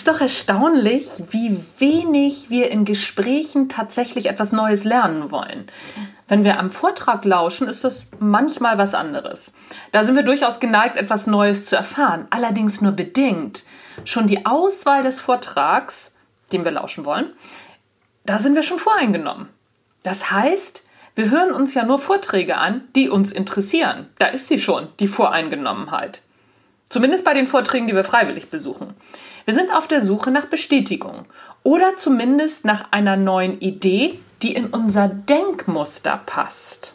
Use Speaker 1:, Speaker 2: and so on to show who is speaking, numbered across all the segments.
Speaker 1: ist doch erstaunlich, wie wenig wir in Gesprächen tatsächlich etwas Neues lernen wollen. Wenn wir am Vortrag lauschen, ist das manchmal was anderes. Da sind wir durchaus geneigt, etwas Neues zu erfahren, allerdings nur bedingt. Schon die Auswahl des Vortrags, dem wir lauschen wollen, da sind wir schon voreingenommen. Das heißt, wir hören uns ja nur Vorträge an, die uns interessieren. Da ist sie schon, die Voreingenommenheit. Zumindest bei den Vorträgen, die wir freiwillig besuchen. Wir sind auf der Suche nach Bestätigung oder zumindest nach einer neuen Idee, die in unser Denkmuster passt.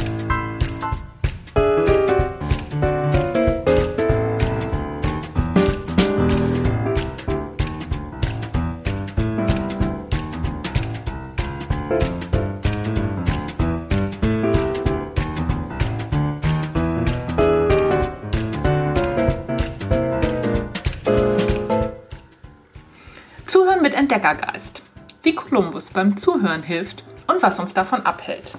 Speaker 1: Zuhören mit Entdeckergeist. Wie Kolumbus beim Zuhören hilft und was uns davon abhält.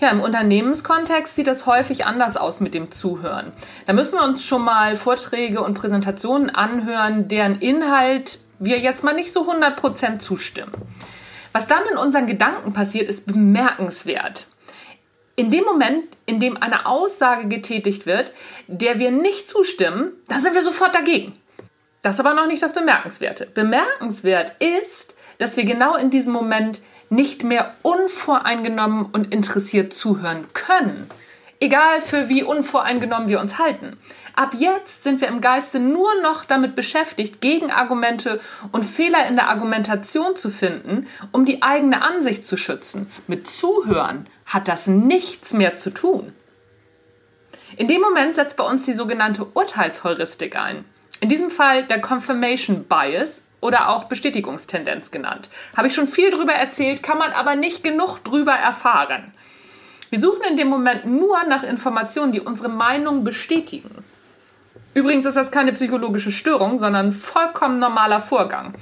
Speaker 1: Ja, im Unternehmenskontext sieht es häufig anders aus mit dem Zuhören. Da müssen wir uns schon mal Vorträge und Präsentationen anhören, deren Inhalt wir jetzt mal nicht so 100% zustimmen. Was dann in unseren Gedanken passiert, ist bemerkenswert. In dem Moment, in dem eine Aussage getätigt wird, der wir nicht zustimmen, da sind wir sofort dagegen. Das ist aber noch nicht das Bemerkenswerte. Bemerkenswert ist, dass wir genau in diesem Moment nicht mehr unvoreingenommen und interessiert zuhören können. Egal für wie unvoreingenommen wir uns halten. Ab jetzt sind wir im Geiste nur noch damit beschäftigt, Gegenargumente und Fehler in der Argumentation zu finden, um die eigene Ansicht zu schützen. Mit Zuhören hat das nichts mehr zu tun. In dem Moment setzt bei uns die sogenannte Urteilsheuristik ein. In diesem Fall der Confirmation Bias oder auch Bestätigungstendenz genannt. Habe ich schon viel drüber erzählt, kann man aber nicht genug drüber erfahren. Wir suchen in dem Moment nur nach Informationen, die unsere Meinung bestätigen. Übrigens ist das keine psychologische Störung, sondern vollkommen normaler Vorgang.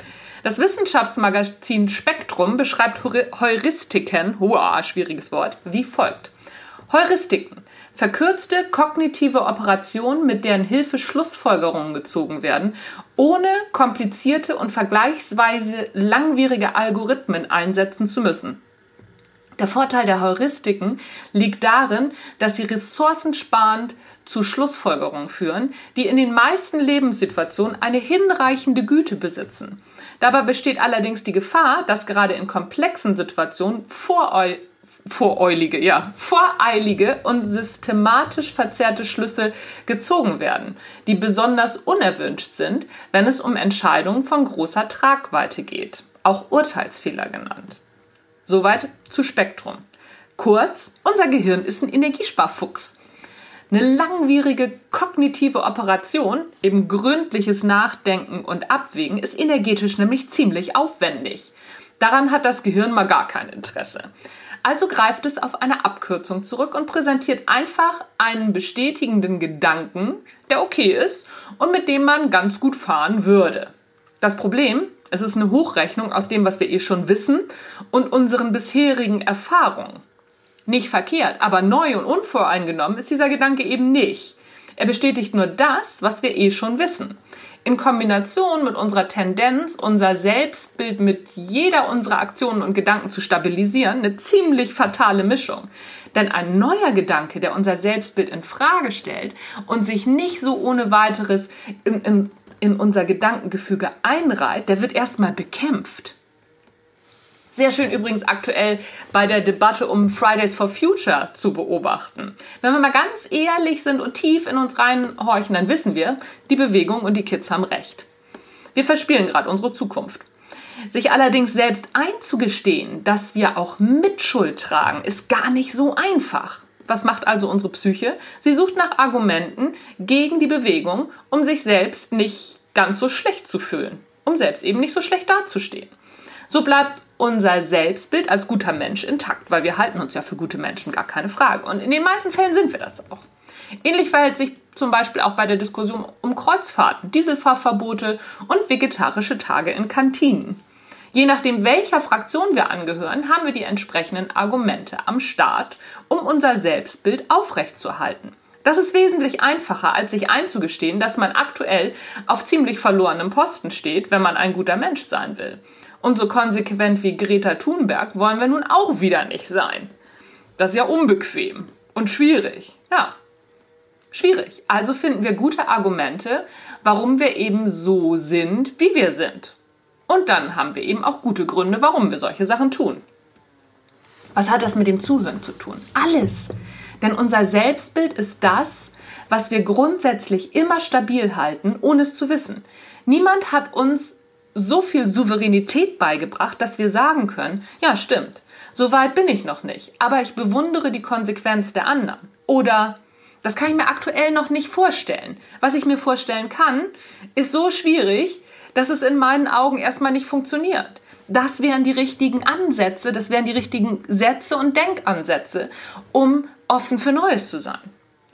Speaker 1: Das Wissenschaftsmagazin Spektrum beschreibt Heuristiken, hoa, schwieriges Wort, wie folgt. Heuristiken Verkürzte kognitive Operationen, mit deren Hilfe Schlussfolgerungen gezogen werden, ohne komplizierte und vergleichsweise langwierige Algorithmen einsetzen zu müssen. Der Vorteil der Heuristiken liegt darin, dass sie ressourcensparend zu Schlussfolgerungen führen, die in den meisten Lebenssituationen eine hinreichende Güte besitzen. Dabei besteht allerdings die Gefahr, dass gerade in komplexen Situationen Voreu voreilige, ja, voreilige und systematisch verzerrte Schlüsse gezogen werden, die besonders unerwünscht sind, wenn es um Entscheidungen von großer Tragweite geht, auch Urteilsfehler genannt. Soweit zu Spektrum. Kurz, unser Gehirn ist ein Energiesparfuchs. Eine langwierige kognitive Operation, eben gründliches Nachdenken und Abwägen, ist energetisch nämlich ziemlich aufwendig. Daran hat das Gehirn mal gar kein Interesse. Also greift es auf eine Abkürzung zurück und präsentiert einfach einen bestätigenden Gedanken, der okay ist und mit dem man ganz gut fahren würde. Das Problem, es ist eine Hochrechnung aus dem, was wir eh schon wissen und unseren bisherigen Erfahrungen. Nicht verkehrt, aber neu und unvoreingenommen ist dieser Gedanke eben nicht. Er bestätigt nur das, was wir eh schon wissen in Kombination mit unserer Tendenz, unser Selbstbild mit jeder unserer Aktionen und Gedanken zu stabilisieren, eine ziemlich fatale Mischung. Denn ein neuer Gedanke, der unser Selbstbild in Frage stellt und sich nicht so ohne weiteres in, in, in unser Gedankengefüge einreiht, der wird erstmal bekämpft. Sehr schön übrigens aktuell bei der Debatte um Fridays for Future zu beobachten. Wenn wir mal ganz ehrlich sind und tief in uns reinhorchen, dann wissen wir, die Bewegung und die Kids haben recht. Wir verspielen gerade unsere Zukunft. Sich allerdings selbst einzugestehen, dass wir auch Mitschuld tragen, ist gar nicht so einfach. Was macht also unsere Psyche? Sie sucht nach Argumenten gegen die Bewegung, um sich selbst nicht ganz so schlecht zu fühlen, um selbst eben nicht so schlecht dazustehen. So bleibt unser Selbstbild als guter Mensch intakt, weil wir halten uns ja für gute Menschen, gar keine Frage. Und in den meisten Fällen sind wir das auch. Ähnlich verhält sich zum Beispiel auch bei der Diskussion um Kreuzfahrten, Dieselfahrverbote und vegetarische Tage in Kantinen. Je nachdem, welcher Fraktion wir angehören, haben wir die entsprechenden Argumente am Start, um unser Selbstbild aufrechtzuerhalten. Das ist wesentlich einfacher, als sich einzugestehen, dass man aktuell auf ziemlich verlorenem Posten steht, wenn man ein guter Mensch sein will. Und so konsequent wie Greta Thunberg wollen wir nun auch wieder nicht sein. Das ist ja unbequem und schwierig. Ja, schwierig. Also finden wir gute Argumente, warum wir eben so sind, wie wir sind. Und dann haben wir eben auch gute Gründe, warum wir solche Sachen tun. Was hat das mit dem Zuhören zu tun? Alles. Denn unser Selbstbild ist das, was wir grundsätzlich immer stabil halten, ohne es zu wissen. Niemand hat uns so viel Souveränität beigebracht, dass wir sagen können, ja stimmt, so weit bin ich noch nicht, aber ich bewundere die Konsequenz der anderen. Oder das kann ich mir aktuell noch nicht vorstellen. Was ich mir vorstellen kann, ist so schwierig, dass es in meinen Augen erstmal nicht funktioniert. Das wären die richtigen Ansätze, das wären die richtigen Sätze und Denkansätze, um offen für Neues zu sein.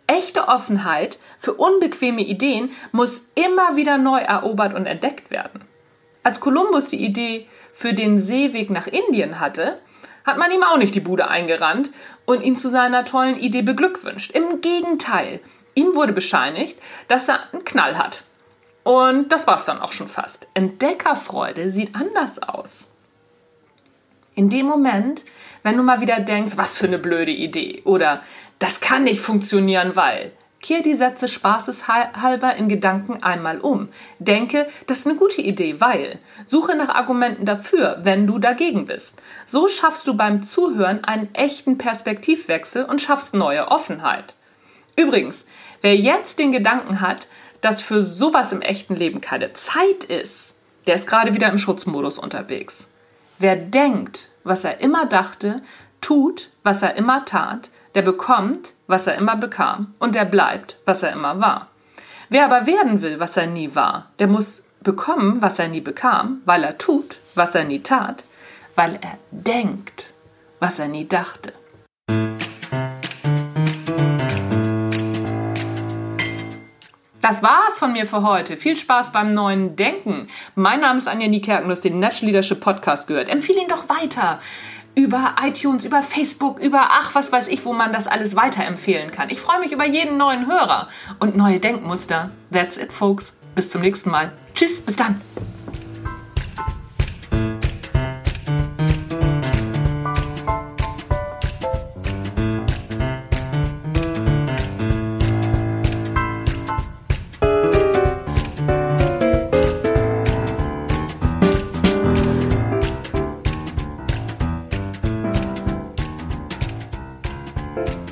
Speaker 1: Echte Offenheit für unbequeme Ideen muss immer wieder neu erobert und entdeckt werden. Als Kolumbus die Idee für den Seeweg nach Indien hatte, hat man ihm auch nicht die Bude eingerannt und ihn zu seiner tollen Idee beglückwünscht. Im Gegenteil, ihm wurde bescheinigt, dass er einen Knall hat. Und das war's dann auch schon fast. Entdeckerfreude sieht anders aus. In dem Moment, wenn du mal wieder denkst, was für eine blöde Idee oder das kann nicht funktionieren, weil, kehr die Sätze spaßeshalber in Gedanken einmal um. Denke, das ist eine gute Idee, weil. Suche nach Argumenten dafür, wenn du dagegen bist. So schaffst du beim Zuhören einen echten Perspektivwechsel und schaffst neue Offenheit. Übrigens, wer jetzt den Gedanken hat, dass für sowas im echten Leben keine Zeit ist, der ist gerade wieder im Schutzmodus unterwegs. Wer denkt, was er immer dachte, tut, was er immer tat, der bekommt, was er immer bekam, und der bleibt, was er immer war. Wer aber werden will, was er nie war, der muss bekommen, was er nie bekam, weil er tut, was er nie tat, weil er denkt, was er nie dachte. Das war's von mir für heute. Viel Spaß beim neuen Denken. Mein Name ist Anja Niekerken, du hast den Natural Leadership Podcast gehört. Empfehle ihn doch weiter. Über iTunes, über Facebook, über ach, was weiß ich, wo man das alles weiterempfehlen kann. Ich freue mich über jeden neuen Hörer und neue Denkmuster. That's it, folks. Bis zum nächsten Mal. Tschüss, bis dann. Bye.